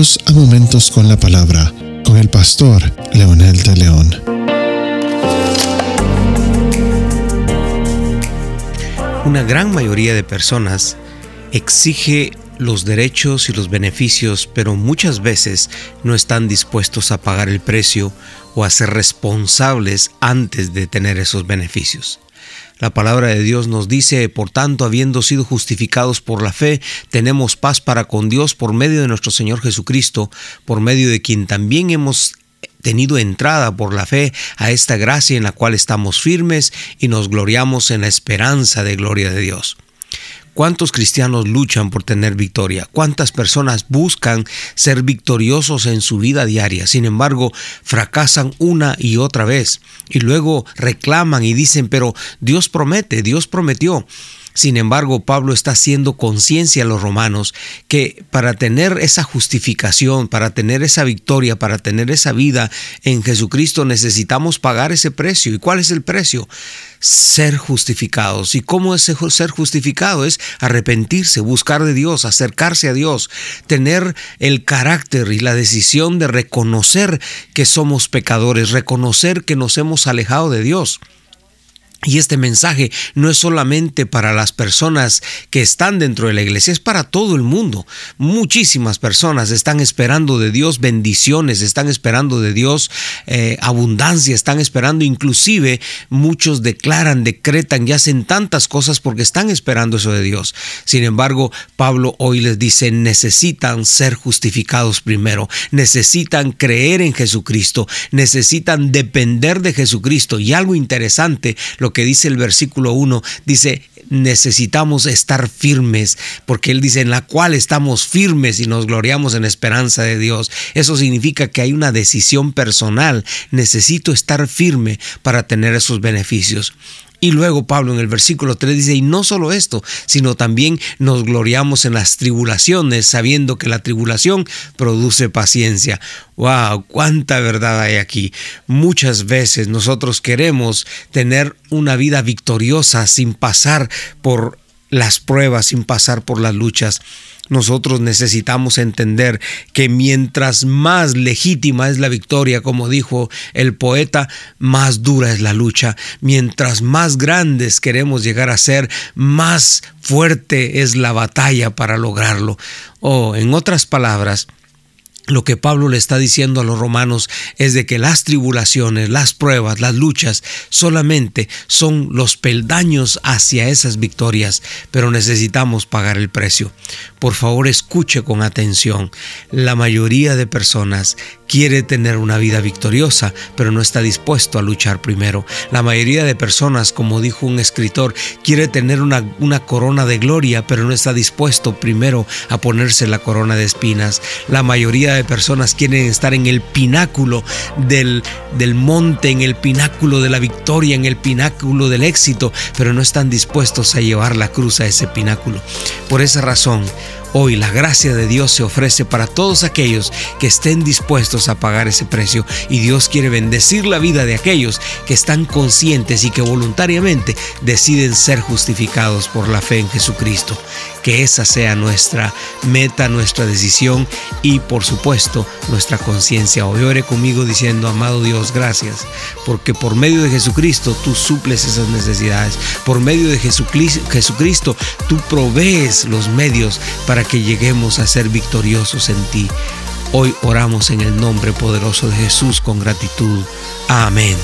A Momentos con la Palabra con el pastor Leonel de León. Una gran mayoría de personas exige los derechos y los beneficios, pero muchas veces no están dispuestos a pagar el precio o a ser responsables antes de tener esos beneficios. La palabra de Dios nos dice, por tanto, habiendo sido justificados por la fe, tenemos paz para con Dios por medio de nuestro Señor Jesucristo, por medio de quien también hemos tenido entrada por la fe a esta gracia en la cual estamos firmes y nos gloriamos en la esperanza de gloria de Dios. ¿Cuántos cristianos luchan por tener victoria? ¿Cuántas personas buscan ser victoriosos en su vida diaria? Sin embargo, fracasan una y otra vez y luego reclaman y dicen, pero Dios promete, Dios prometió. Sin embargo, Pablo está haciendo conciencia a los romanos que para tener esa justificación, para tener esa victoria, para tener esa vida en Jesucristo necesitamos pagar ese precio. ¿Y cuál es el precio? Ser justificados. ¿Y cómo es ser justificado? Es arrepentirse, buscar de Dios, acercarse a Dios, tener el carácter y la decisión de reconocer que somos pecadores, reconocer que nos hemos alejado de Dios. Y este mensaje no es solamente para las personas que están dentro de la iglesia, es para todo el mundo. Muchísimas personas están esperando de Dios bendiciones, están esperando de Dios eh, abundancia, están esperando, inclusive muchos declaran, decretan y hacen tantas cosas porque están esperando eso de Dios. Sin embargo, Pablo hoy les dice, necesitan ser justificados primero, necesitan creer en Jesucristo, necesitan depender de Jesucristo. Y algo interesante, lo que dice el versículo 1, dice, necesitamos estar firmes, porque Él dice, en la cual estamos firmes y nos gloriamos en esperanza de Dios. Eso significa que hay una decisión personal, necesito estar firme para tener esos beneficios. Y luego Pablo en el versículo 3 dice, y no solo esto, sino también nos gloriamos en las tribulaciones, sabiendo que la tribulación produce paciencia. ¡Wow! ¡Cuánta verdad hay aquí! Muchas veces nosotros queremos tener una vida victoriosa sin pasar por las pruebas, sin pasar por las luchas. Nosotros necesitamos entender que mientras más legítima es la victoria, como dijo el poeta, más dura es la lucha. Mientras más grandes queremos llegar a ser, más fuerte es la batalla para lograrlo. O, en otras palabras, lo que Pablo le está diciendo a los romanos es de que las tribulaciones, las pruebas, las luchas solamente son los peldaños hacia esas victorias, pero necesitamos pagar el precio. Por favor, escuche con atención. La mayoría de personas quiere tener una vida victoriosa, pero no está dispuesto a luchar primero. La mayoría de personas, como dijo un escritor, quiere tener una, una corona de gloria, pero no está dispuesto primero a ponerse la corona de espinas. La mayoría de personas quieren estar en el pináculo del, del monte, en el pináculo de la victoria, en el pináculo del éxito, pero no están dispuestos a llevar la cruz a ese pináculo. Por esa razón, Hoy la gracia de Dios se ofrece para todos aquellos que estén dispuestos a pagar ese precio y Dios quiere bendecir la vida de aquellos que están conscientes y que voluntariamente deciden ser justificados por la fe en Jesucristo. Que esa sea nuestra meta, nuestra decisión y por supuesto nuestra conciencia. Hoy ore conmigo diciendo, amado Dios, gracias, porque por medio de Jesucristo tú suples esas necesidades. Por medio de Jesucristo tú provees los medios para que lleguemos a ser victoriosos en ti. Hoy oramos en el nombre poderoso de Jesús con gratitud. Amén.